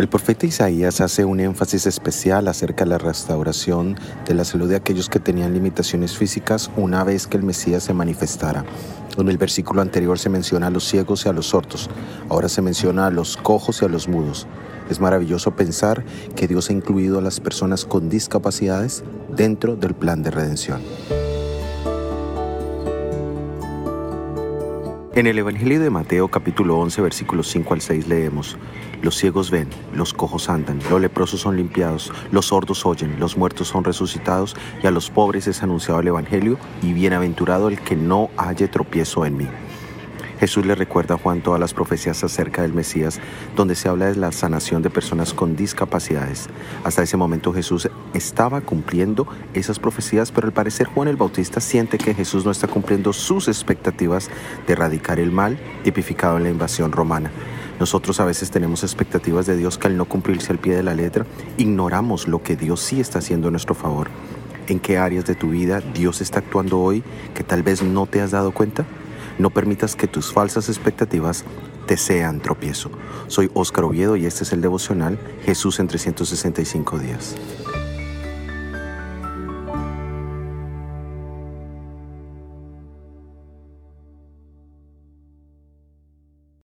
El profeta Isaías hace un énfasis especial acerca de la restauración de la salud de aquellos que tenían limitaciones físicas una vez que el Mesías se manifestara. En el versículo anterior se menciona a los ciegos y a los sordos, ahora se menciona a los cojos y a los mudos. Es maravilloso pensar que Dios ha incluido a las personas con discapacidades dentro del plan de redención. En el Evangelio de Mateo capítulo 11 versículos 5 al 6 leemos, Los ciegos ven, los cojos andan, los leprosos son limpiados, los sordos oyen, los muertos son resucitados y a los pobres es anunciado el Evangelio y bienaventurado el que no halle tropiezo en mí. Jesús le recuerda a Juan todas las profecías acerca del Mesías, donde se habla de la sanación de personas con discapacidades. Hasta ese momento Jesús estaba cumpliendo esas profecías, pero al parecer Juan el Bautista siente que Jesús no está cumpliendo sus expectativas de erradicar el mal tipificado en la invasión romana. Nosotros a veces tenemos expectativas de Dios que al no cumplirse al pie de la letra, ignoramos lo que Dios sí está haciendo a nuestro favor. ¿En qué áreas de tu vida Dios está actuando hoy que tal vez no te has dado cuenta? No permitas que tus falsas expectativas te sean tropiezo. Soy Óscar Oviedo y este es el devocional Jesús en 365 días.